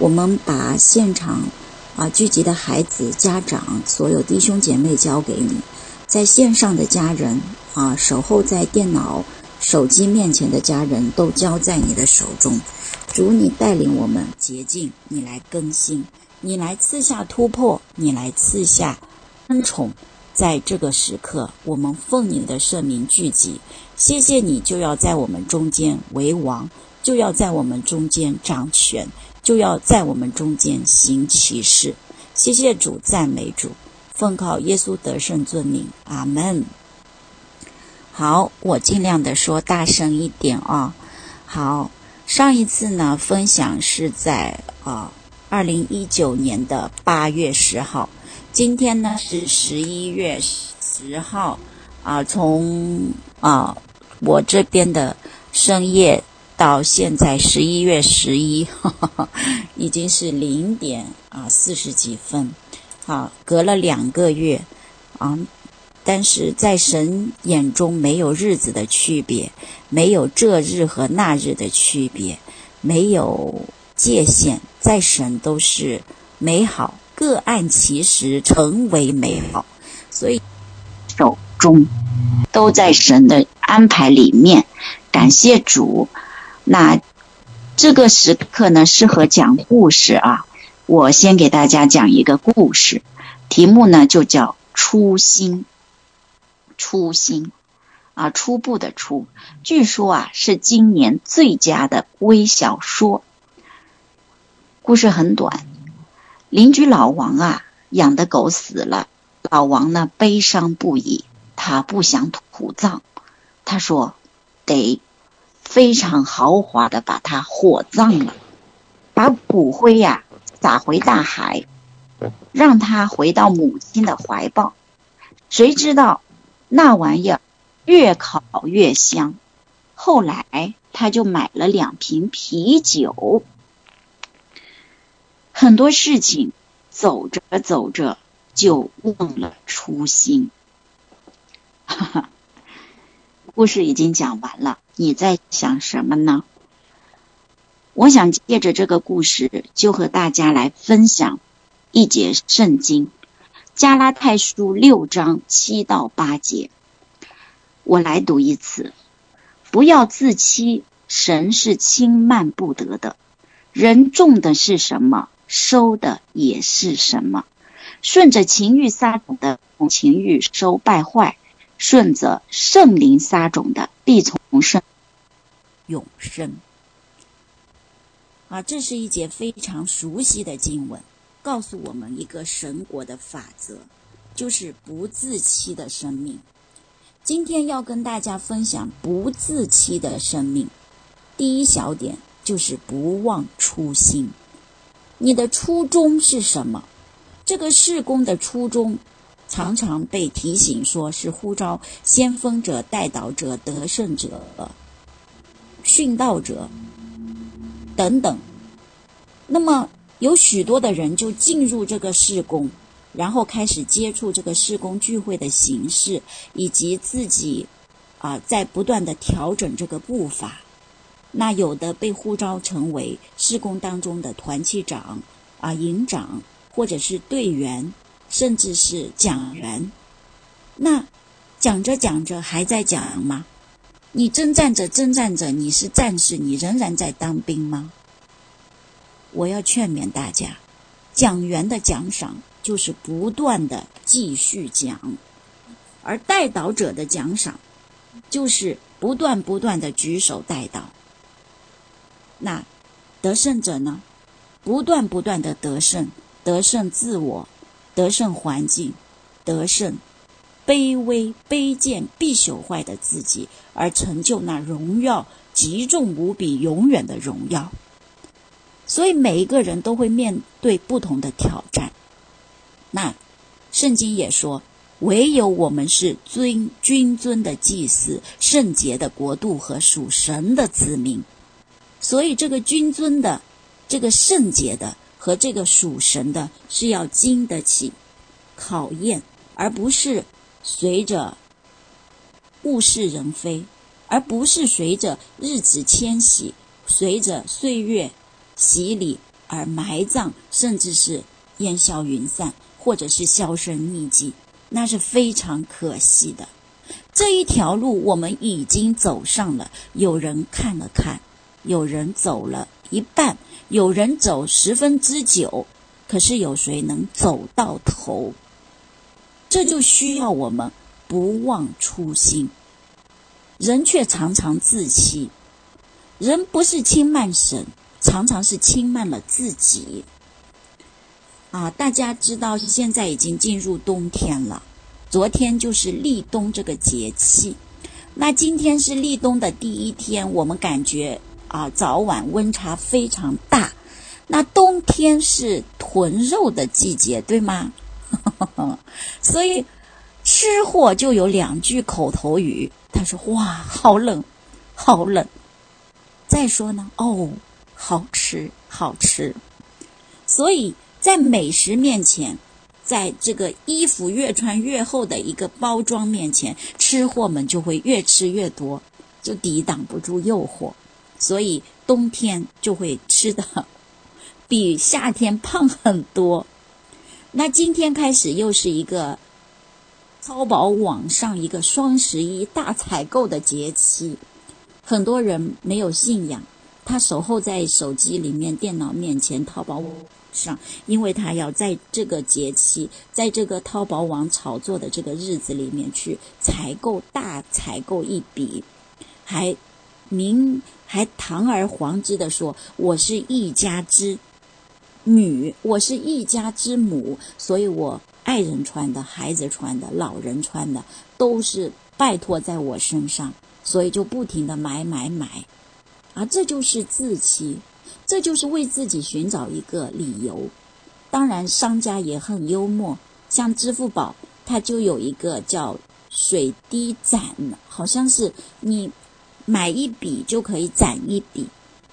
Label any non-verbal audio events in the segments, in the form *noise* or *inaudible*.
我们把现场啊聚集的孩子、家长、所有弟兄姐妹交给你，在线上的家人啊，守候在电脑、手机面前的家人都交在你的手中。主，你带领我们洁净，你来更新，你来赐下突破，你来赐下恩宠。在这个时刻，我们奉你的圣名聚集，谢谢你就要在我们中间为王，就要在我们中间掌权，就要在我们中间行其事。谢谢主，赞美主，奉靠耶稣得胜尊名，阿门。好，我尽量的说大声一点啊。好，上一次呢，分享是在啊二零一九年的八月十号。今天呢是十一月十号，啊，从啊我这边的深夜到现在十一月十一，*laughs* 已经是零点啊四十几分，啊，隔了两个月，啊，但是在神眼中没有日子的区别，没有这日和那日的区别，没有界限，在神都是美好。各按其时成为美好，所以手中都在神的安排里面。感谢主。那这个时刻呢，适合讲故事啊。我先给大家讲一个故事，题目呢就叫“初心”。初心啊，初步的初，据说啊是今年最佳的微小说。故事很短。邻居老王啊，养的狗死了，老王呢悲伤不已，他不想土葬，他说得非常豪华的把它火葬了，把骨灰呀、啊、撒回大海，让他回到母亲的怀抱。谁知道那玩意儿越烤越香，后来他就买了两瓶啤酒。很多事情走着走着就忘了初心。哈哈，故事已经讲完了，你在想什么呢？我想借着这个故事，就和大家来分享一节圣经，《加拉太书》六章七到八节。我来读一次：不要自欺，神是轻慢不得的。人种的是什么？收的也是什么？顺着情欲撒种的，情欲收败坏；顺着圣灵撒种的，必从圣永生。啊，这是一节非常熟悉的经文，告诉我们一个神国的法则，就是不自欺的生命。今天要跟大家分享不自欺的生命。第一小点就是不忘初心。你的初衷是什么？这个事工的初衷，常常被提醒说是呼召先锋者、带导者、得胜者、殉道者等等。那么有许多的人就进入这个事工，然后开始接触这个事工聚会的形式，以及自己啊、在不断的调整这个步伐。那有的被呼召成为事工当中的团契长啊、营长，或者是队员，甚至是讲员。那讲着讲着还在讲吗？你征战着征战着，你是战士，你仍然在当兵吗？我要劝勉大家，讲员的奖赏就是不断的继续讲，而代祷者的奖赏就是不断不断的举手代祷。那得胜者呢？不断不断的得胜，得胜自我，得胜环境，得胜卑微卑贱必朽坏的自己，而成就那荣耀极重无比永远的荣耀。所以每一个人都会面对不同的挑战。那圣经也说，唯有我们是尊君尊的祭司，圣洁的国度和属神的子民。所以，这个君尊的、这个圣洁的和这个属神的，是要经得起考验，而不是随着物是人非，而不是随着日子迁徙、随着岁月洗礼而埋葬，甚至是烟消云散，或者是销声匿迹，那是非常可惜的。这一条路我们已经走上了，有人看了看，有人走了一半，有人走十分之九，可是有谁能走到头？这就需要我们不忘初心。人却常常自欺，人不是轻慢神，常常是轻慢了自己。啊，大家知道现在已经进入冬天了。昨天就是立冬这个节气，那今天是立冬的第一天，我们感觉啊早晚温差非常大。那冬天是囤肉的季节，对吗？*laughs* 所以吃货就有两句口头语，他说：“哇，好冷，好冷。”再说呢，哦，好吃，好吃。所以在美食面前。在这个衣服越穿越厚的一个包装面前，吃货们就会越吃越多，就抵挡不住诱惑，所以冬天就会吃得 *laughs* 比夏天胖很多。那今天开始又是一个淘宝网上一个双十一大采购的节气，很多人没有信仰，他守候在手机里面、电脑面前，淘宝网。上，因为他要在这个节气，在这个淘宝网炒作的这个日子里面去采购大采购一笔，还明还堂而皇之的说，我是一家之女，我是一家之母，所以我爱人穿的、孩子穿的、老人穿的都是拜托在我身上，所以就不停的买买买，啊，这就是自欺。这就是为自己寻找一个理由。当然，商家也很幽默，像支付宝，它就有一个叫“水滴攒”，好像是你买一笔就可以攒一笔，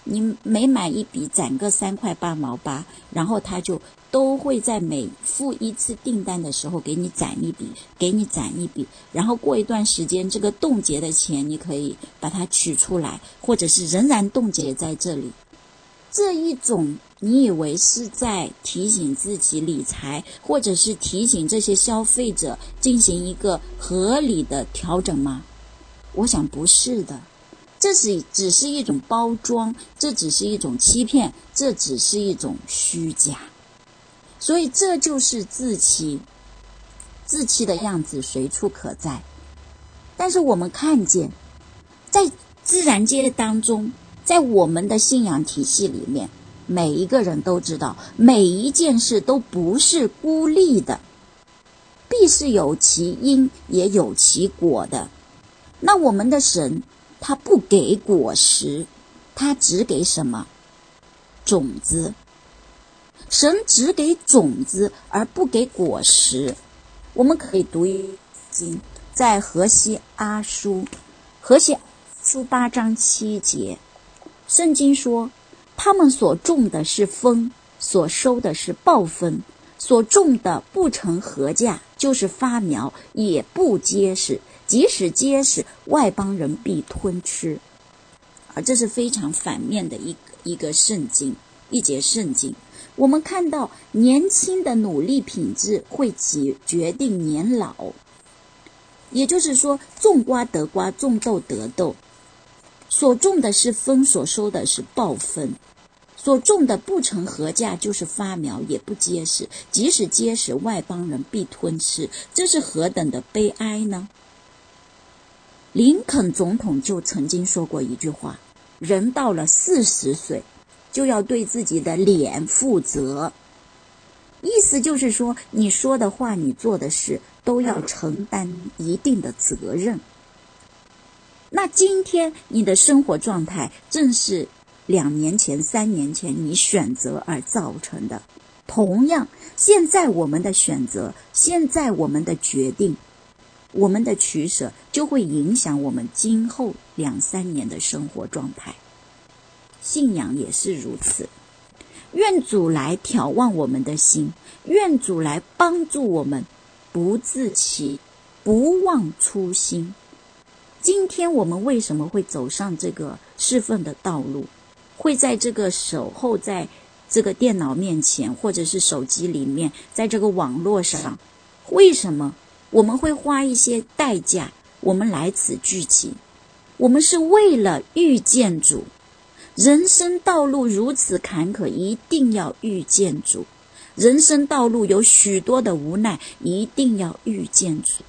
你每买一笔攒个三块八毛八，然后他就都会在每付一次订单的时候给你攒一笔，给你攒一笔，然后过一段时间，这个冻结的钱你可以把它取出来，或者是仍然冻结在这里。这一种，你以为是在提醒自己理财，或者是提醒这些消费者进行一个合理的调整吗？我想不是的，这是只是一种包装，这只是一种欺骗，这只是一种虚假。所以这就是自欺，自欺的样子随处可在。但是我们看见，在自然界当中。在我们的信仰体系里面，每一个人都知道，每一件事都不是孤立的，必是有其因也有其果的。那我们的神，他不给果实，他只给什么？种子。神只给种子，而不给果实。我们可以读一经，在何西阿书，何西书八章七节。圣经说，他们所种的是风，所收的是暴风，所种的不成禾稼，就是发苗，也不结实。即使结实，外邦人必吞吃。而这是非常反面的一一个圣经，一节圣经。我们看到年轻的努力品质会决决定年老，也就是说，种瓜得瓜，种豆得豆。所种的是风，所收的是暴风；所种的不成合价，就是发苗也不结实。即使结实，外邦人必吞吃。这是何等的悲哀呢？林肯总统就曾经说过一句话：“人到了四十岁，就要对自己的脸负责。”意思就是说，你说的话，你做的事，都要承担一定的责任。那今天你的生活状态正是两年前、三年前你选择而造成的。同样，现在我们的选择，现在我们的决定，我们的取舍，就会影响我们今后两三年的生活状态。信仰也是如此。愿主来挑望我们的心，愿主来帮助我们，不自欺，不忘初心。今天我们为什么会走上这个侍奉的道路？会在这个守候在这个电脑面前，或者是手机里面，在这个网络上，为什么我们会花一些代价？我们来此聚集，我们是为了遇见主。人生道路如此坎坷，一定要遇见主。人生道路有许多的无奈，一定要遇见主。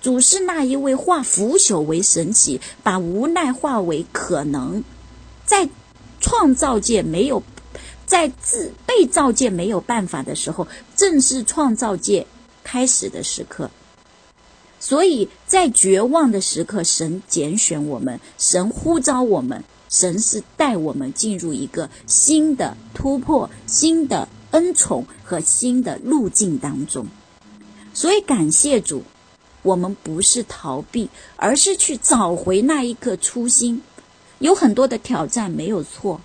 主是那一位化腐朽为神奇，把无奈化为可能。在创造界没有，在自被造界没有办法的时候，正是创造界开始的时刻。所以在绝望的时刻，神拣选我们，神呼召我们，神是带我们进入一个新的突破、新的恩宠和新的路径当中。所以感谢主。我们不是逃避，而是去找回那一颗初心。有很多的挑战没有错。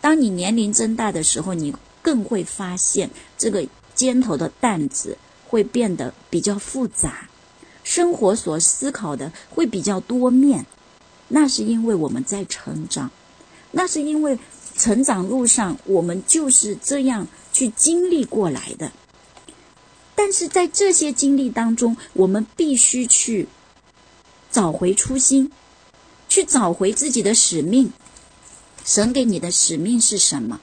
当你年龄增大的时候，你更会发现这个肩头的担子会变得比较复杂，生活所思考的会比较多面。那是因为我们在成长，那是因为成长路上我们就是这样去经历过来的。但是在这些经历当中，我们必须去找回初心，去找回自己的使命。神给你的使命是什么？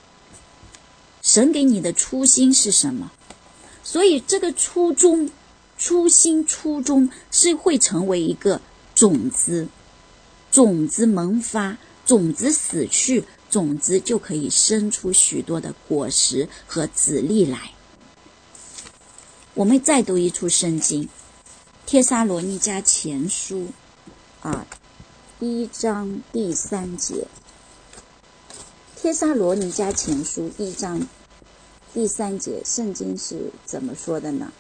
神给你的初心是什么？所以这个初衷、初心、初衷是会成为一个种子，种子萌发，种子死去，种子就可以生出许多的果实和籽粒来。我们再读一处圣经，《帖撒罗尼迦前书》啊，一章第三节，《帖撒罗尼迦前书》一章第三节，圣经是怎么说的呢？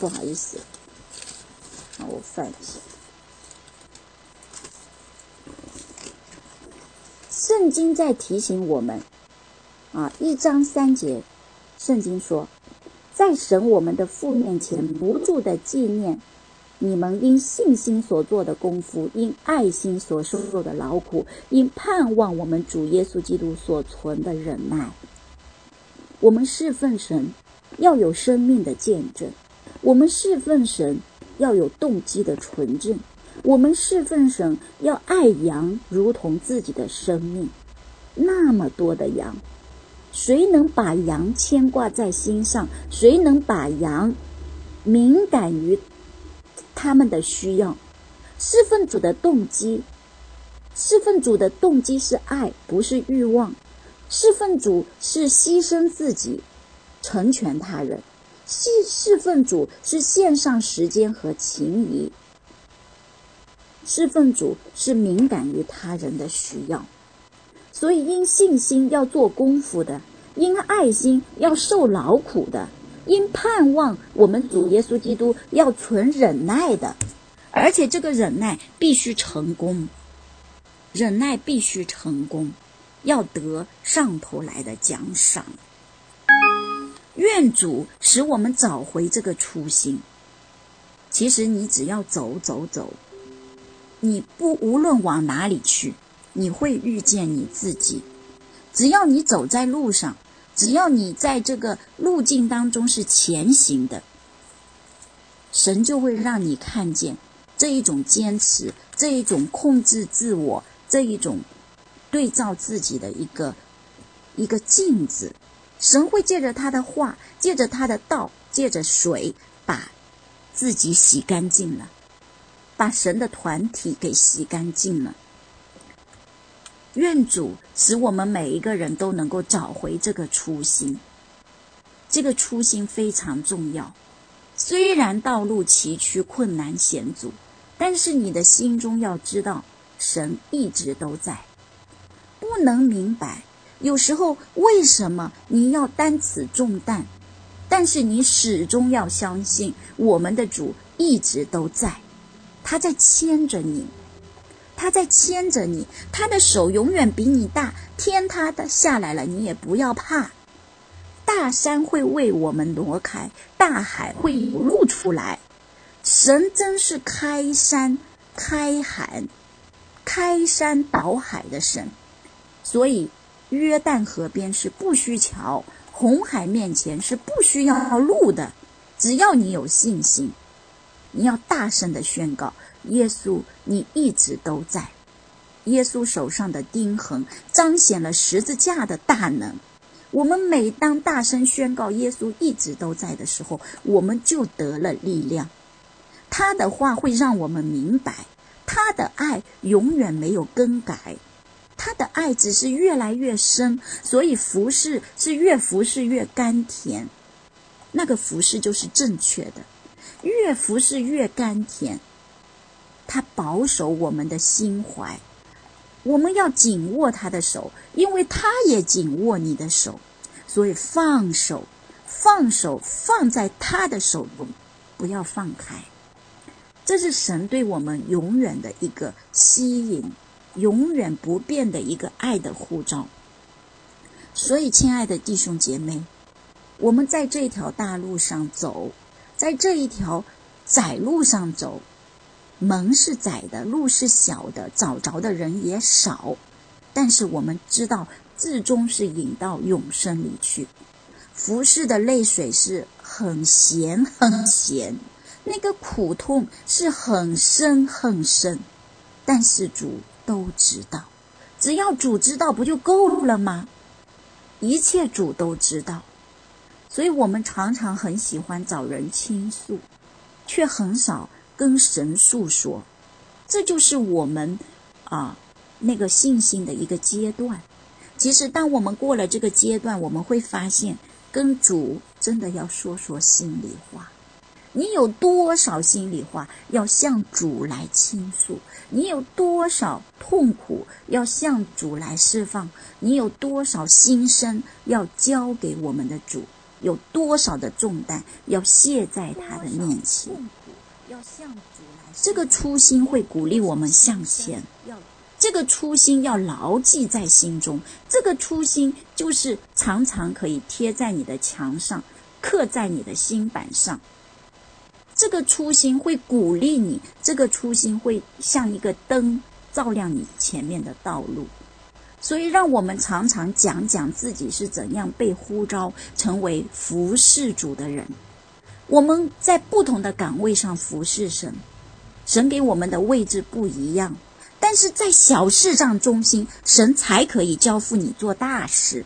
不好意思，让我翻一下。圣经在提醒我们啊，一章三节。圣经说，在神我们的父面前不住的纪念你们因信心所做的功夫，因爱心所受受的劳苦，因盼望我们主耶稣基督所存的忍耐。我们侍奉神要有生命的见证，我们侍奉神要有动机的纯正，我们侍奉神要爱羊如同自己的生命，那么多的羊。谁能把羊牵挂在心上？谁能把羊敏感于他们的需要？侍奉主的动机，侍奉主的动机是爱，不是欲望。侍奉主是牺牲自己，成全他人。侍侍奉主是献上时间和情谊。侍奉主是敏感于他人的需要。所以，因信心要做功夫的，因爱心要受劳苦的，因盼望我们主耶稣基督要存忍耐的，而且这个忍耐必须成功，忍耐必须成功，要得上头来的奖赏。愿主使我们找回这个初心。其实你只要走走走，你不无论往哪里去。你会遇见你自己，只要你走在路上，只要你在这个路径当中是前行的，神就会让你看见这一种坚持，这一种控制自我，这一种对照自己的一个一个镜子。神会借着他的话，借着他的道，借着水，把自己洗干净了，把神的团体给洗干净了。愿主使我们每一个人都能够找回这个初心，这个初心非常重要。虽然道路崎岖、困难险阻，但是你的心中要知道，神一直都在。不能明白，有时候为什么你要担此重担，但是你始终要相信，我们的主一直都在，他在牵着你。他在牵着你，他的手永远比你大。天塌的下来了，你也不要怕。大山会为我们挪开，大海会有路出来。神真是开山、开海、开山倒海的神。所以，约旦河边是不需桥，红海面前是不需要路的。只要你有信心，你要大声的宣告：耶稣，你一直都在。耶稣手上的钉痕彰显了十字架的大能。我们每当大声宣告耶稣一直都在的时候，我们就得了力量。他的话会让我们明白，他的爱永远没有更改，他的爱只是越来越深，所以服侍是越服侍越甘甜。那个服侍就是正确的，越服侍越甘甜。他保守我们的心怀。我们要紧握他的手，因为他也紧握你的手，所以放手，放手，放在他的手中，不要放开。这是神对我们永远的一个吸引，永远不变的一个爱的护照。所以，亲爱的弟兄姐妹，我们在这条大路上走，在这一条窄路上走。门是窄的，路是小的，找着的人也少。但是我们知道，至终是引到永生里去。服侍的泪水是很咸很咸，那个苦痛是很深很深。但是主都知道，只要主知道，不就够了吗？一切主都知道，所以我们常常很喜欢找人倾诉，却很少。跟神诉说，这就是我们啊那个信心的一个阶段。其实，当我们过了这个阶段，我们会发现，跟主真的要说说心里话。你有多少心里话要向主来倾诉？你有多少痛苦要向主来释放？你有多少心声要交给我们的主？有多少的重担要卸在他的面前？要向主来，这个初心会鼓励我们向前。这个初心要牢记在心中。这个初心就是常常可以贴在你的墙上，刻在你的心板上。这个初心会鼓励你，这个初心会像一个灯照亮你前面的道路。所以，让我们常常讲讲自己是怎样被呼召成为服侍主的人。我们在不同的岗位上服侍神，神给我们的位置不一样，但是在小事上忠心，神才可以交付你做大事。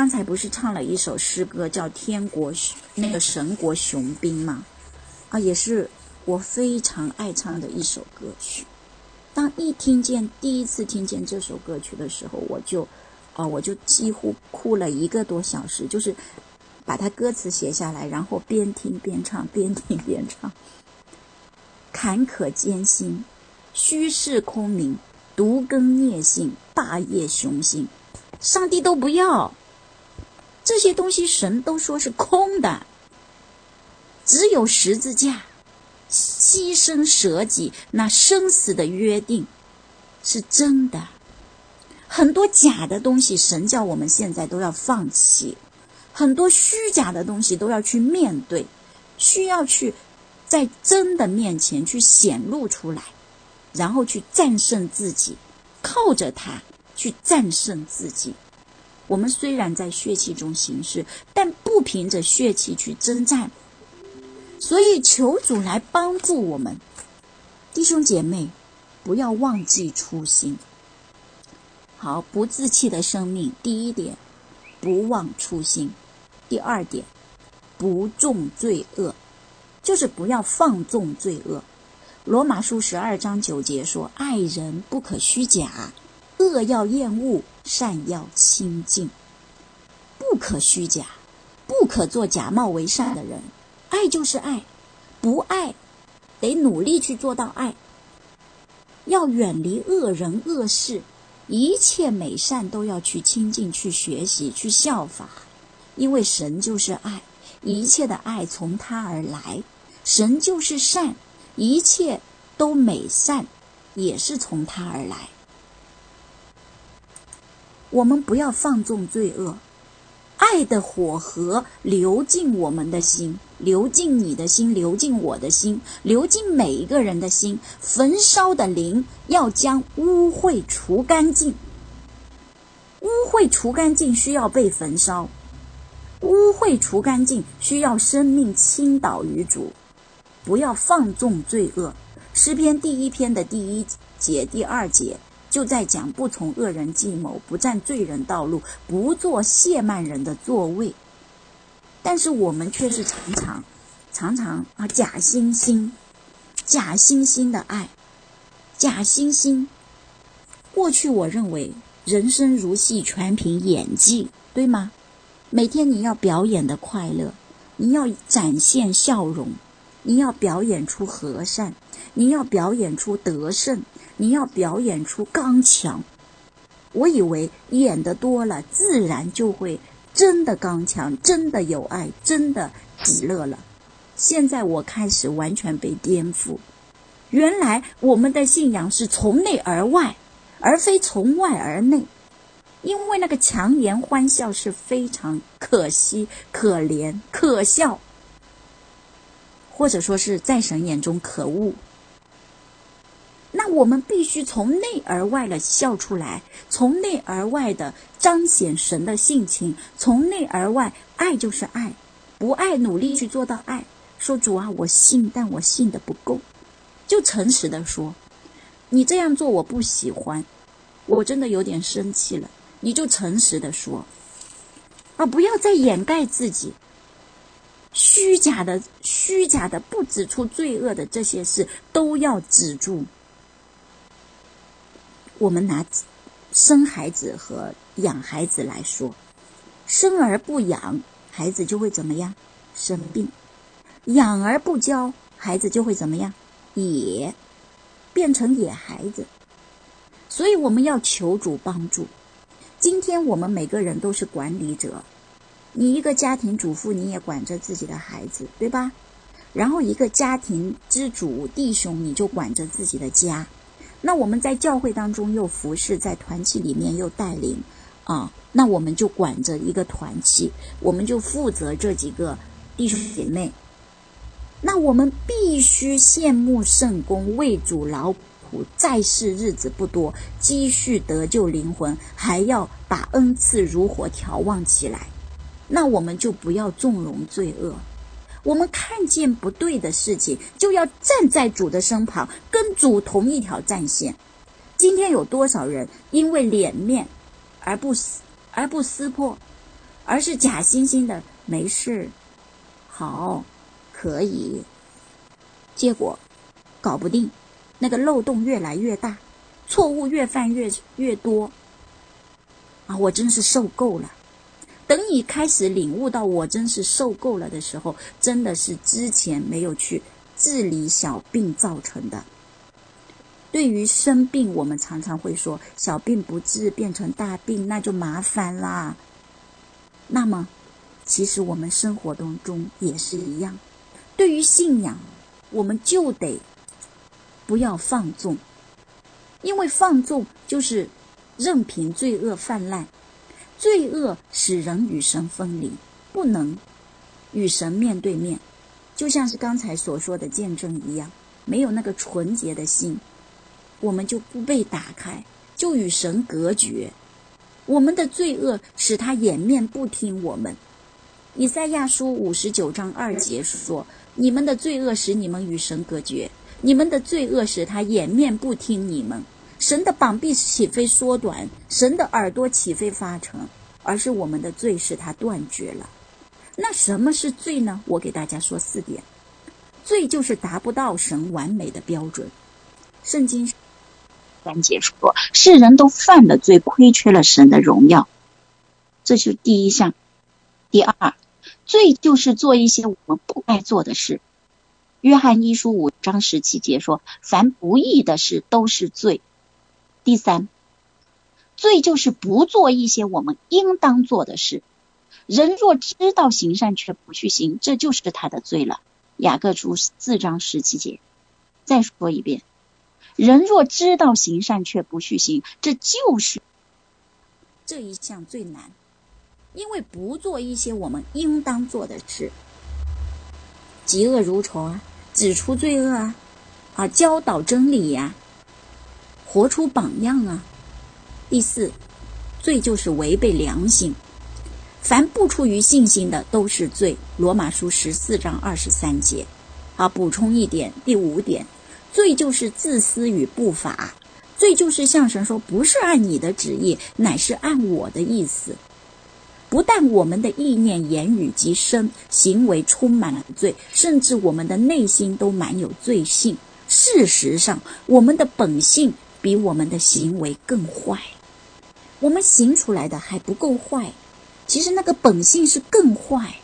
刚才不是唱了一首诗歌，叫《天国那个神国雄兵》吗？啊，也是我非常爱唱的一首歌曲。当一听见第一次听见这首歌曲的时候，我就，啊，我就几乎哭了一个多小时，就是。把它歌词写下来，然后边听边唱，边听边唱。坎坷艰辛，虚室空明，独根孽性，霸业雄心，上帝都不要这些东西，神都说是空的。只有十字架，牺牲舍己，那生死的约定是真的。很多假的东西，神叫我们现在都要放弃。很多虚假的东西都要去面对，需要去在真的面前去显露出来，然后去战胜自己，靠着它去战胜自己。我们虽然在血气中行事，但不凭着血气去征战，所以求主来帮助我们，弟兄姐妹，不要忘记初心。好，不自弃的生命，第一点，不忘初心。第二点，不重罪恶，就是不要放纵罪恶。罗马书十二章九节说：“爱人不可虚假，恶要厌恶，善要亲近。不可虚假，不可做假冒为善的人。爱就是爱，不爱得努力去做到爱。要远离恶人恶事，一切美善都要去亲近、去学习、去效法。”因为神就是爱，一切的爱从他而来；神就是善，一切都美善，也是从他而来。我们不要放纵罪恶，爱的火河流进我们的心，流进你的心，流进我的心，流进每一个人的心。焚烧的灵要将污秽除干净，污秽除干净需要被焚烧，污秽除干净需要生命倾倒于主，不要放纵罪恶。诗篇第一篇的第一节、第二节。就在讲不从恶人计谋，不占罪人道路，不做亵慢人的座位。但是我们却是常常、常常啊，假惺惺、假惺惺的爱，假惺惺。过去我认为人生如戏，全凭演技，对吗？每天你要表演的快乐，你要展现笑容，你要表演出和善，你要表演出得胜，你要表演出刚强。我以为演的多了，自然就会。真的刚强，真的有爱，真的喜乐了。现在我开始完全被颠覆。原来我们的信仰是从内而外，而非从外而内。因为那个强颜欢笑是非常可惜、可怜、可笑，或者说是在神眼中可恶。那我们必须从内而外的笑出来，从内而外的彰显神的性情，从内而外，爱就是爱，不爱努力去做到爱。说主啊，我信，但我信的不够，就诚实的说，你这样做我不喜欢，我真的有点生气了。你就诚实的说，啊，不要再掩盖自己，虚假的、虚假的不指出罪恶的这些事都要止住。我们拿生孩子和养孩子来说，生而不养，孩子就会怎么样？生病；养而不教，孩子就会怎么样？野，变成野孩子。所以我们要求主帮助。今天我们每个人都是管理者，你一个家庭主妇，你也管着自己的孩子，对吧？然后一个家庭之主弟兄，你就管着自己的家。那我们在教会当中又服侍，在团契里面又带领，啊，那我们就管着一个团契，我们就负责这几个弟兄姐妹。那我们必须羡慕圣工，为主劳苦，在世日子不多，积蓄得救灵魂，还要把恩赐如火调旺起来。那我们就不要纵容罪恶。我们看见不对的事情，就要站在主的身旁，跟主同一条战线。今天有多少人因为脸面而不撕而不撕破，而是假惺惺的没事，好，可以，结果搞不定，那个漏洞越来越大，错误越犯越越多，啊，我真是受够了。等你开始领悟到我真是受够了的时候，真的是之前没有去治理小病造成的。对于生病，我们常常会说小病不治变成大病，那就麻烦啦。那么，其实我们生活当中也是一样。对于信仰，我们就得不要放纵，因为放纵就是任凭罪恶泛滥。罪恶使人与神分离，不能与神面对面，就像是刚才所说的见证一样，没有那个纯洁的心，我们就不被打开，就与神隔绝。我们的罪恶使他掩面不听我们。以赛亚书五十九章二节说：“你们的罪恶使你们与神隔绝，你们的罪恶使他掩面不听你们。”神的膀臂岂非缩短，神的耳朵岂非发沉，而是我们的罪使他断绝了。那什么是罪呢？我给大家说四点。罪就是达不到神完美的标准。圣经三节说，世人都犯了罪，亏缺了神的荣耀。这是第一项。第二，罪就是做一些我们不该做的事。约翰一书五章十七节说，凡不义的事都是罪。第三，罪就是不做一些我们应当做的事。人若知道行善却不去行，这就是他的罪了。雅各书四章十七节。再说一遍，人若知道行善却不去行，这就是这一项最难，因为不做一些我们应当做的事，嫉恶如仇啊，指出罪恶啊，啊，教导真理呀、活出榜样啊！第四，罪就是违背良心。凡不出于信心的都是罪。罗马书十四章二十三节。好，补充一点，第五点，罪就是自私与不法。罪就是向神说，不是按你的旨意，乃是按我的意思。不但我们的意念、言语及身行为充满了罪，甚至我们的内心都满有罪性。事实上，我们的本性比我们的行为更坏。我们行出来的还不够坏，其实那个本性是更坏。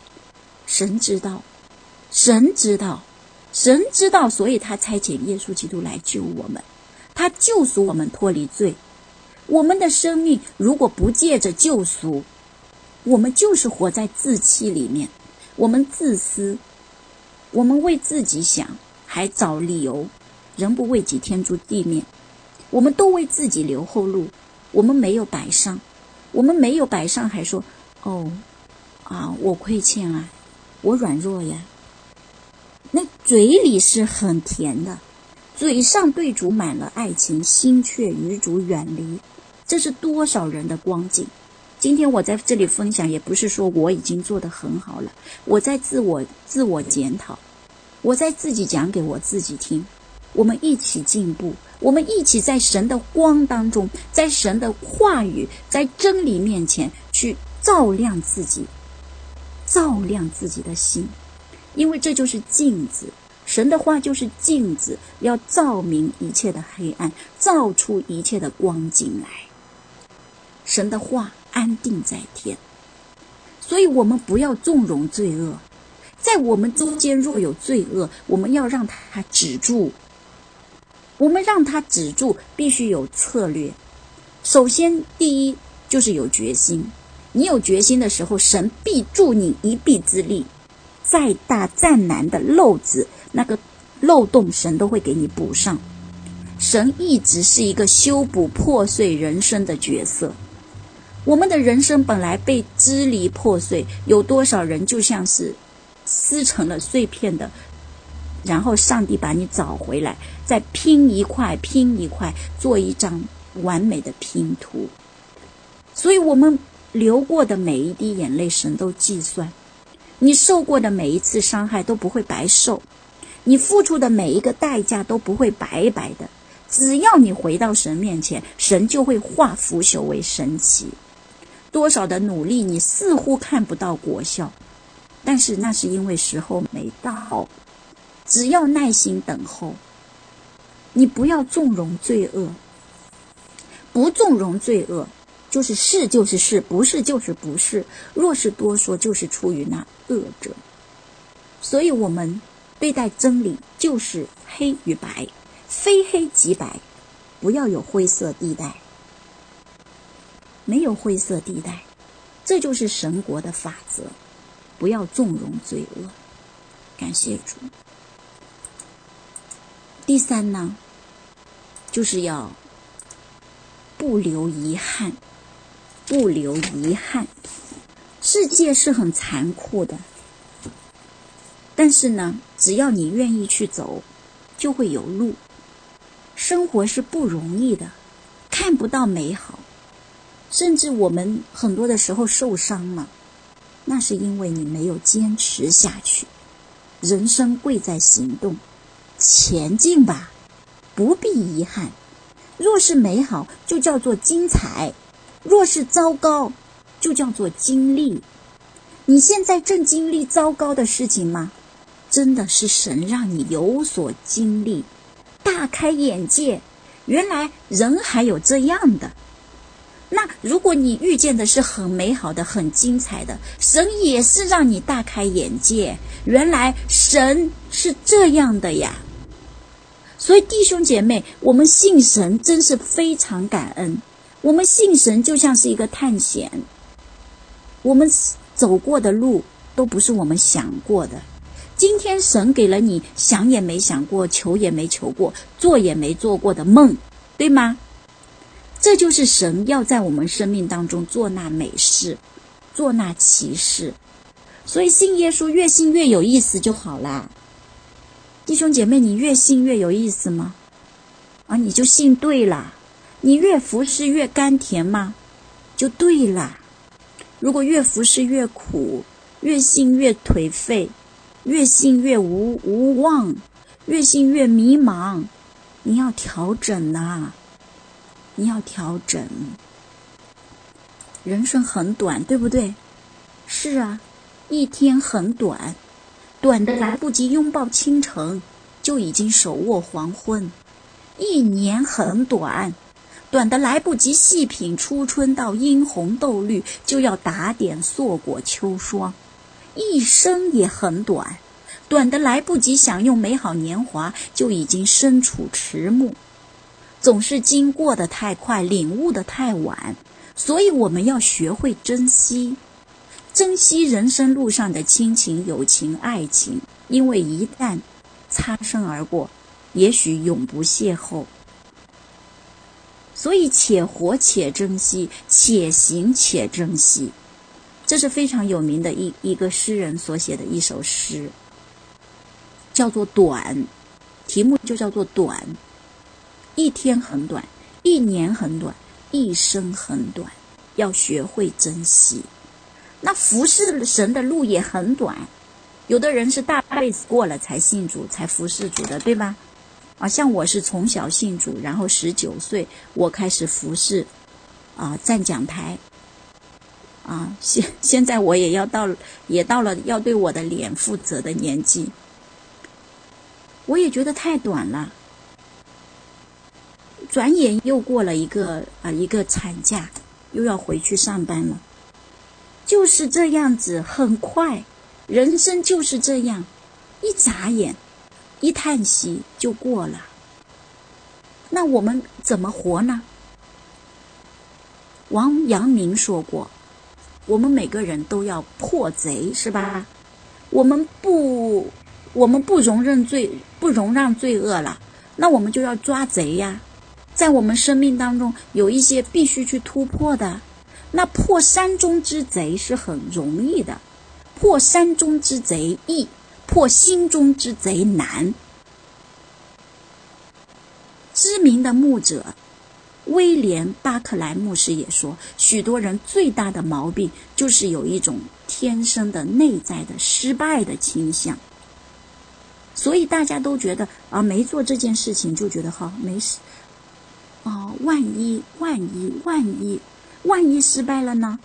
神知道，神知道，神知道，所以他差遣耶稣基督来救我们。他救赎我们脱离罪，我们的生命如果不借着救赎，我们就是活在自欺里面，我们自私，我们为自己想，还找理由，人不为己，天诛地灭，我们都为自己留后路，我们没有摆上，我们没有摆上，还说哦，啊，我亏欠啊，我软弱呀，那嘴里是很甜的。嘴上对主满了爱情，心却与主远离，这是多少人的光景？今天我在这里分享，也不是说我已经做得很好了，我在自我自我检讨，我在自己讲给我自己听。我们一起进步，我们一起在神的光当中，在神的话语，在真理面前去照亮自己，照亮自己的心，因为这就是镜子。神的话就是镜子，要照明一切的黑暗，照出一切的光景来。神的话安定在天，所以我们不要纵容罪恶，在我们中间若有罪恶，我们要让它止住。我们让他止住，必须有策略。首先，第一就是有决心。你有决心的时候，神必助你一臂之力。再大再难的漏子，那个漏洞，神都会给你补上。神一直是一个修补破碎人生的角色。我们的人生本来被支离破碎，有多少人就像是撕成了碎片的，然后上帝把你找回来，再拼一块拼一块，做一张完美的拼图。所以，我们流过的每一滴眼泪，神都计算。你受过的每一次伤害都不会白受，你付出的每一个代价都不会白白的。只要你回到神面前，神就会化腐朽为神奇。多少的努力，你似乎看不到果效，但是那是因为时候没到。只要耐心等候，你不要纵容罪恶，不纵容罪恶。就是是就是是，不是就是不是。若是多说，就是出于那恶者。所以，我们对待真理就是黑与白，非黑即白，不要有灰色地带。没有灰色地带，这就是神国的法则。不要纵容罪恶。感谢主。第三呢，就是要不留遗憾。不留遗憾，世界是很残酷的，但是呢，只要你愿意去走，就会有路。生活是不容易的，看不到美好，甚至我们很多的时候受伤了，那是因为你没有坚持下去。人生贵在行动，前进吧，不必遗憾。若是美好，就叫做精彩。若是糟糕，就叫做经历。你现在正经历糟糕的事情吗？真的是神让你有所经历，大开眼界。原来人还有这样的。那如果你遇见的是很美好的、很精彩的，神也是让你大开眼界。原来神是这样的呀。所以弟兄姐妹，我们信神真是非常感恩。我们信神就像是一个探险，我们走过的路都不是我们想过的。今天神给了你想也没想过、求也没求过、做也没做过的梦，对吗？这就是神要在我们生命当中做那美事、做那奇事。所以信耶稣越信越有意思就好啦。弟兄姐妹，你越信越有意思吗？啊，你就信对了。你越服侍越甘甜吗？就对了。如果越服侍越苦，越信越颓废，越信越无无望，越信越迷茫，你要调整呐、你要调整。人生很短，对不对？是啊，一天很短，短的来不及拥抱清晨，就已经手握黄昏；一年很短，短的来不及细品初春到樱红豆绿，就要打点硕果秋霜；一生也很短，短的来不及享用美好年华，就已经身处迟暮。总是经过的太快，领悟的太晚。所以我们要学会珍惜，珍惜人生路上的亲情、友情、爱情，因为一旦擦身而过，也许永不邂逅。所以，且活且珍惜，且行且珍惜，这是非常有名的一一个诗人所写的一首诗，叫做《短》，题目就叫做《短》。一天很短，一年很短。一生很短，要学会珍惜。那服侍神的路也很短，有的人是大辈子过了才信主，才服侍主的，对吧？啊，像我是从小信主，然后十九岁我开始服侍，啊，站讲台，啊，现现在我也要到，也到了要对我的脸负责的年纪，我也觉得太短了。转眼又过了一个啊，一个产假，又要回去上班了。就是这样子，很快，人生就是这样，一眨眼，一叹息就过了。那我们怎么活呢？王阳明说过，我们每个人都要破贼，是吧？我们不，我们不容忍罪，不容让罪恶了，那我们就要抓贼呀。在我们生命当中，有一些必须去突破的。那破山中之贼是很容易的，破山中之贼易，破心中之贼难。知名的牧者威廉·巴克莱牧师也说，许多人最大的毛病就是有一种天生的内在的失败的倾向。所以大家都觉得啊，没做这件事情就觉得好，没事。啊，万一万一万一万一失败了呢？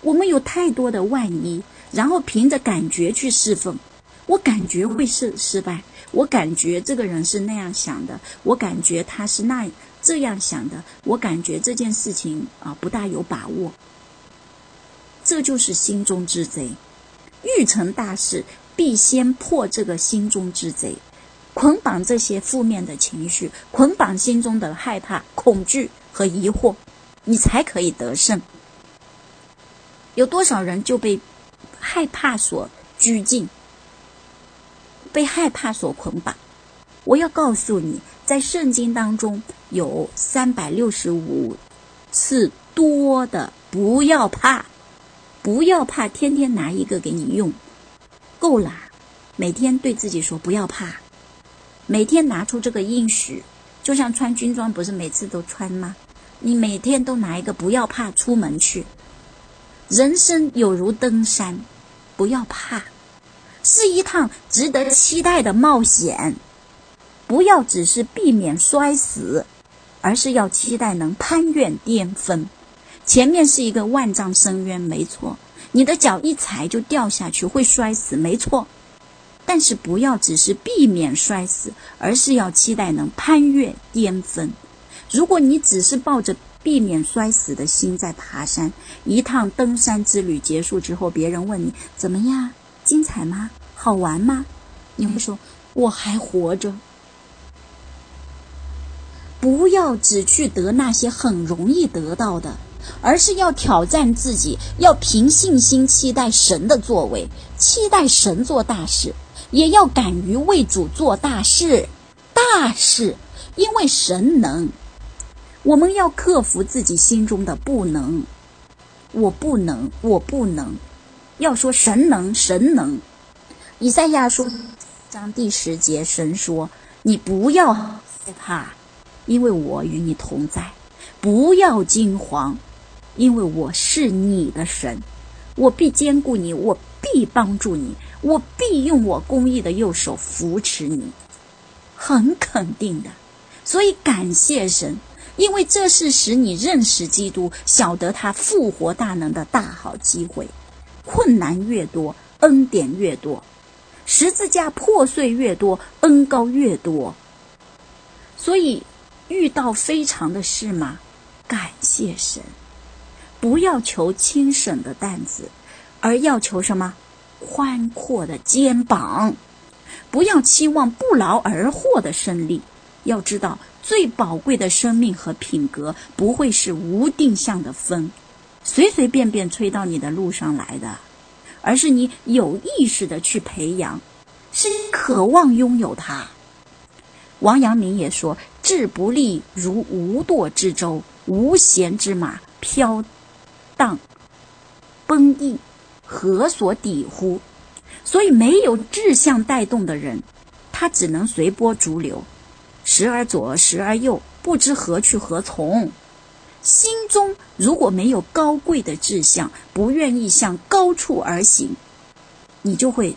我们有太多的万一，然后凭着感觉去侍奉。我感觉会是失败，我感觉这个人是那样想的，我感觉他是那这样想的，我感觉这件事情啊不大有把握。这就是心中之贼。欲成大事，必先破这个心中之贼。捆绑这些负面的情绪，捆绑心中的害怕、恐惧和疑惑，你才可以得胜。有多少人就被害怕所拘禁，被害怕所捆绑？我要告诉你，在圣经当中有三百六十五次多的“不要怕，不要怕”，天天拿一个给你用，够了。每天对自己说“不要怕”。每天拿出这个应许，就像穿军装，不是每次都穿吗？你每天都拿一个，不要怕，出门去。人生有如登山，不要怕，是一趟值得期待的冒险。不要只是避免摔死，而是要期待能攀越巅峰。前面是一个万丈深渊，没错，你的脚一踩就掉下去，会摔死，没错。但是不要只是避免摔死，而是要期待能攀越巅峰。如果你只是抱着避免摔死的心在爬山，一趟登山之旅结束之后，别人问你怎么样，精彩吗？好玩吗？你会说我还活着。不要只去得那些很容易得到的，而是要挑战自己，要凭信心期待神的作为，期待神做大事。也要敢于为主做大事，大事，因为神能。我们要克服自己心中的不能，我不能，我不能。要说神能，神能。以赛亚书章第十节，神说：“你不要害怕，因为我与你同在；不要惊慌，因为我是你的神，我必坚固你，我必帮助你，我必用我公义的右手扶持你。很肯定的，所以感谢神，因为这是使你认识基督、晓得他复活大能的大好机会。困难越多，恩典越多；十字架破碎越多，恩高越多。所以遇到非常的事嘛，感谢神，不要求轻省的担子，而要求什么？宽阔的肩膀。不要期望不劳而获的胜利。要知道，最宝贵的生命和品格不会是无定向的风。随随便便吹到你的路上来的，而是你有意识的去培养，是渴望拥有它。王阳明也说：“志不立如无舵之舟，无舷之马飘荡奔逸，何所抵乎？”所以，没有志向带动的人，他只能随波逐流，时而左，时而右，不知何去何从。心中如果没有高贵的志向，不愿意向高处而行，你就会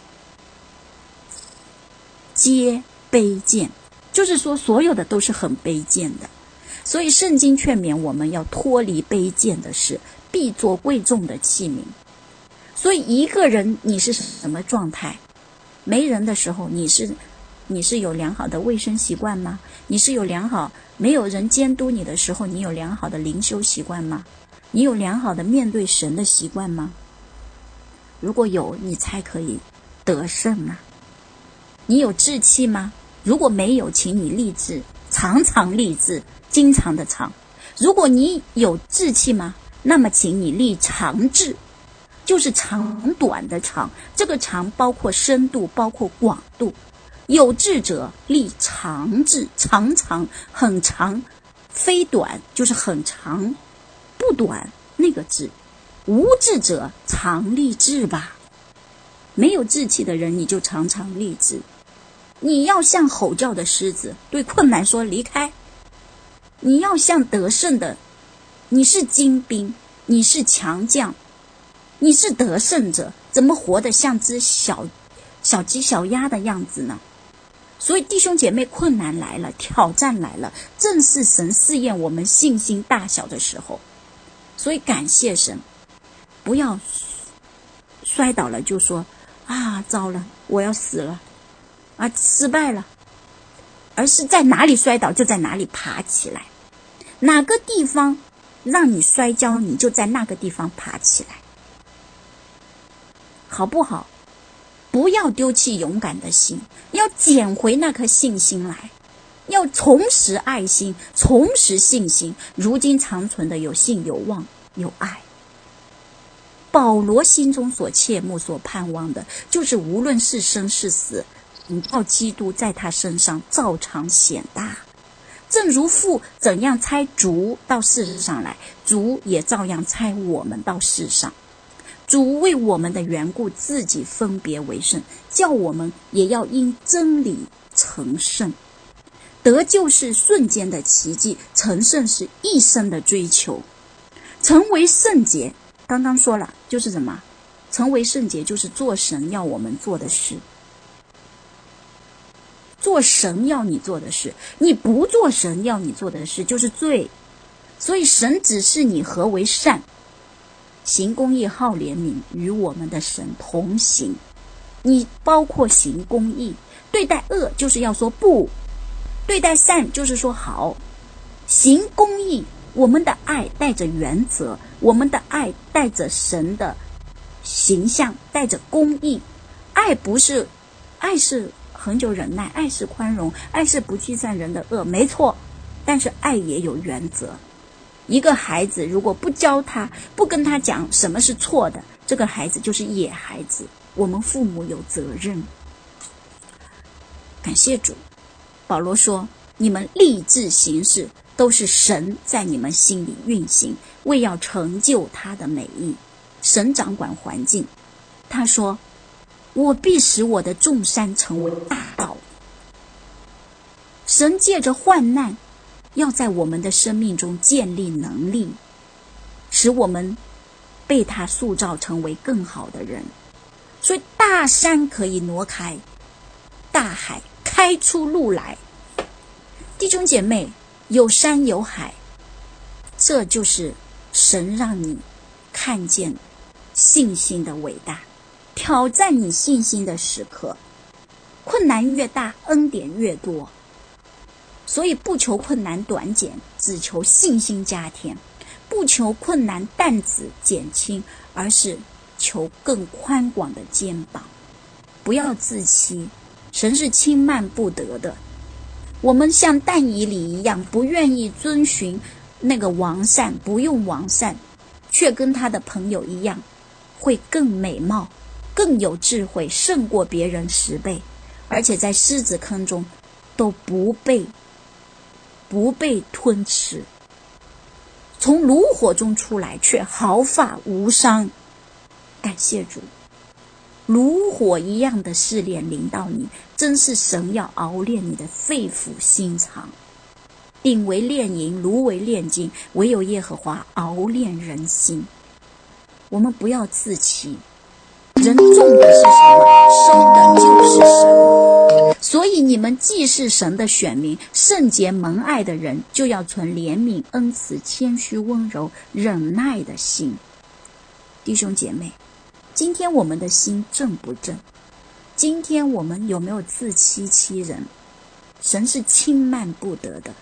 皆卑贱。就是说，所有的都是很卑贱的。所以，圣经劝勉我们要脱离卑贱的事，必做贵重的器皿。所以，一个人你是什么状态？没人的时候，你是你是有良好的卫生习惯吗？你是有良好？没有人监督你的时候，你有良好的灵修习惯吗？你有良好的面对神的习惯吗？如果有，你才可以得胜啊！你有志气吗？如果没有，请你立志，常常立志，经常的常。如果你有志气吗？那么请你立长志，就是长短的长。这个长包括深度，包括广度。有志者立长志，长长很长，非短就是很长，不短那个志。无志者常立志吧。没有志气的人，你就常常立志。你要像吼叫的狮子，对困难说离开。你要像得胜的，你是精兵，你是强将，你是得胜者，怎么活得像只小小鸡、小鸭的样子呢？所以，弟兄姐妹，困难来了，挑战来了，正是神试验我们信心大小的时候。所以，感谢神，不要摔倒了就说啊，糟了，我要死了，啊，失败了，而是在哪里摔倒就在哪里爬起来，哪个地方让你摔跤，你就在那个地方爬起来，好不好？不要丢弃勇敢的心，要捡回那颗信心来，要重拾爱心，重拾信心。如今长存的有信、有望、有爱。保罗心中所切慕、所盼望的，就是无论是生是死，你到基督在他身上照常显大。正如父怎样差主到世上来，主也照样差我们到世上。主为我们的缘故，自己分别为圣，叫我们也要因真理成圣。得救是瞬间的奇迹，成圣是一生的追求。成为圣洁，刚刚说了，就是什么？成为圣洁就是做神要我们做的事，做神要你做的事。你不做神要你做的事，就是罪。所以神指示你何为善。行公义，好怜悯，与我们的神同行。你包括行公义，对待恶就是要说不，对待善就是说好。行公义，我们的爱带着原则，我们的爱带着神的形象，带着公义。爱不是，爱是恒久忍耐，爱是宽容，爱是不计算人的恶，没错。但是爱也有原则。一个孩子如果不教他，不跟他讲什么是错的，这个孩子就是野孩子。我们父母有责任。感谢主，保罗说：“你们立志行事，都是神在你们心里运行，为要成就他的美意。神掌管环境。”他说：“我必使我的众山成为大道。”神借着患难。要在我们的生命中建立能力，使我们被他塑造成为更好的人。所以大山可以挪开，大海开出路来。弟兄姐妹，有山有海，这就是神让你看见信心的伟大，挑战你信心的时刻。困难越大，恩典越多。所以不求困难短减，只求信心加添；不求困难担子减轻，而是求更宽广的肩膀。不要自欺，神是轻慢不得的。我们像但以理一样，不愿意遵循那个王善，不用王善，却跟他的朋友一样，会更美貌、更有智慧，胜过别人十倍，而且在狮子坑中都不被不被吞吃，从炉火中出来却毫发无伤。感谢主。炉火一样的试炼临到你，真是神要熬炼你的肺腑心肠。鼎为炼银，炉为炼金，唯有耶和华熬炼人心。我们不要自欺，人种的是什么，收的就是什么。所以你们既是神的选民，圣洁蒙爱的人，就要存怜悯、恩慈、谦虚、温柔、忍耐的心。弟兄姐妹。今天我们的心正不正？今天我们有没有自欺欺人？神是轻慢不得的。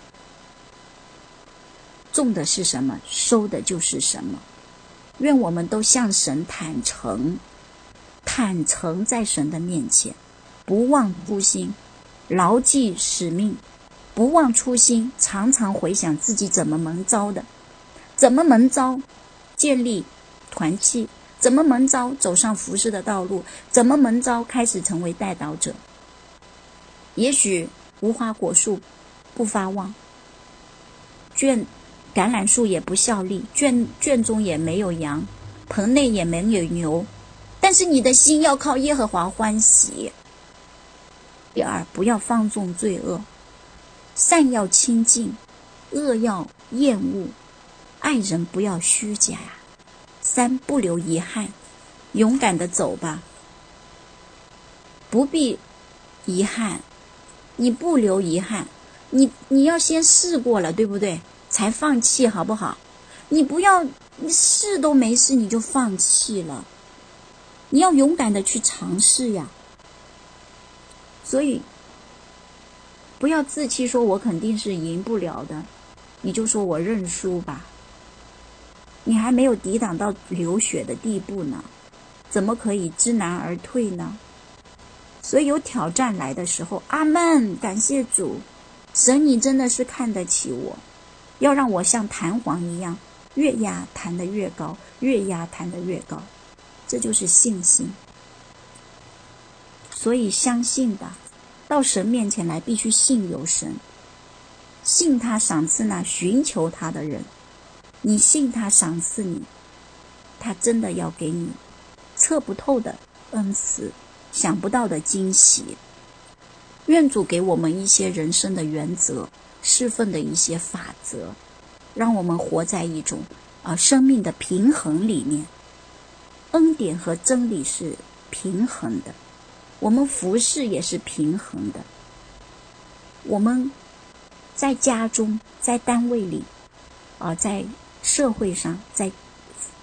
种的是什么，收的就是什么。愿我们都向神坦诚，坦诚在神的面前，不忘初心，牢记使命，不忘初心，常常回想自己怎么蒙招的，怎么蒙招，建立团契。怎么蒙招走上服事的道路？怎么蒙招开始成为带导者？也许无花果树不发旺，卷橄榄树也不效力，卷卷中也没有羊，棚内也没有牛，但是你的心要靠耶和华欢喜。第二，不要放纵罪恶，善要亲近，恶要厌恶，爱人不要虚假。三，不留遗憾，勇敢的走吧，不必遗憾，你不留遗憾，你你要先试过了，对不对？才放弃好不好？你不要你试都没试你就放弃了，你要勇敢的去尝试呀。所以不要自欺，说我肯定是赢不了的，你就说我认输吧。你还没有抵挡到流血的地步呢，怎么可以知难而退呢？所以有挑战来的时候，阿门，感谢主，神你真的是看得起我，要让我像弹簧一样，越压弹得越高，越压弹得越高，这就是信心。所以相信吧，到神面前来，必须信有神，信他赏赐那寻求他的人。你信他赏赐你，他真的要给你测不透的恩赐，想不到的惊喜。愿主给我们一些人生的原则，侍奉的一些法则，让我们活在一种啊生命的平衡里面。恩典和真理是平衡的，我们服侍也是平衡的。我们在家中，在单位里，啊，在。社会上，在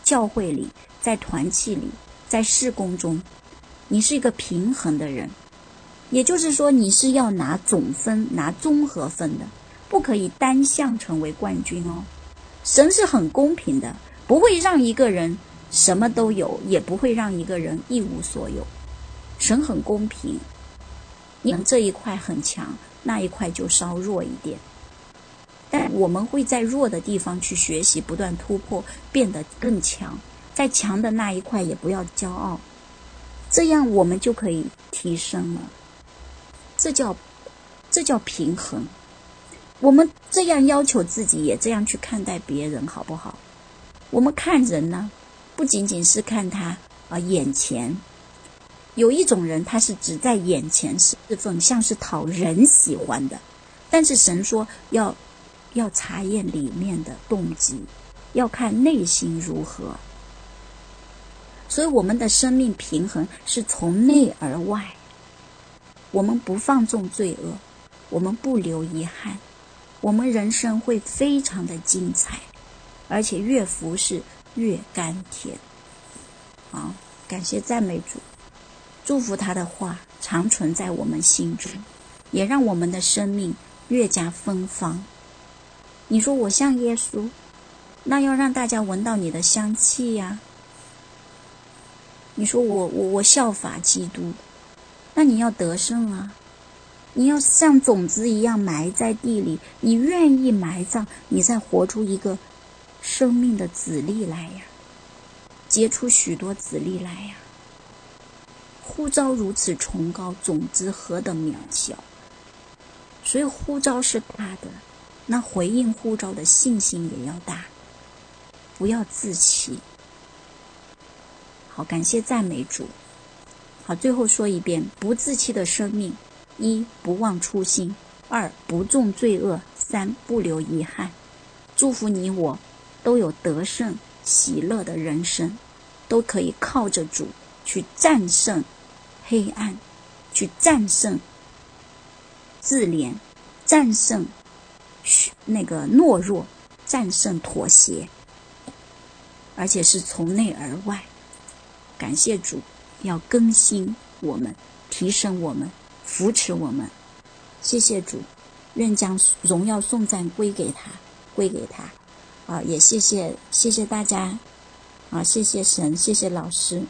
教会里，在团契里，在事工中，你是一个平衡的人。也就是说，你是要拿总分、拿综合分的，不可以单项成为冠军哦。神是很公平的，不会让一个人什么都有，也不会让一个人一无所有。神很公平，你们这一块很强，那一块就稍弱一点。但我们会在弱的地方去学习，不断突破，变得更强。在强的那一块也不要骄傲，这样我们就可以提升了。这叫这叫平衡。我们这样要求自己，也这样去看待别人，好不好？我们看人呢，不仅仅是看他啊、眼前。有一种人，他是只在眼前侍奉，像是讨人喜欢的。但是神说要。要查验里面的动机，要看内心如何。所以，我们的生命平衡是从内而外。我们不放纵罪恶，我们不留遗憾，我们人生会非常的精彩，而且越服侍越甘甜。好，感谢赞美主，祝福他的话长存在我们心中，也让我们的生命越加芬芳。你说我像耶稣，那要让大家闻到你的香气呀。你说我我我效法基督，那你要得胜啊！你要像种子一样埋在地里，你愿意埋葬，你再活出一个生命的子粒来呀，结出许多子粒来呀。呼召如此崇高，种子何等渺小，所以呼召是大的，那回应呼召的信心也要大，不要自欺。好，感谢赞美主。好，最后说一遍：不自欺的生命，一不忘初心，二不重罪恶，三不留遗憾。祝福你我都有得胜喜乐的人生，都可以靠着主去战胜黑暗，去战胜自怜，战胜那个懦弱，战胜妥协，而且是从内而外。感谢主，要更新我们，提升我们，扶持我们。谢谢主，愿将荣耀颂赞归给他，归给他。啊，也谢谢谢谢大家，啊，谢谢神，谢谢老师。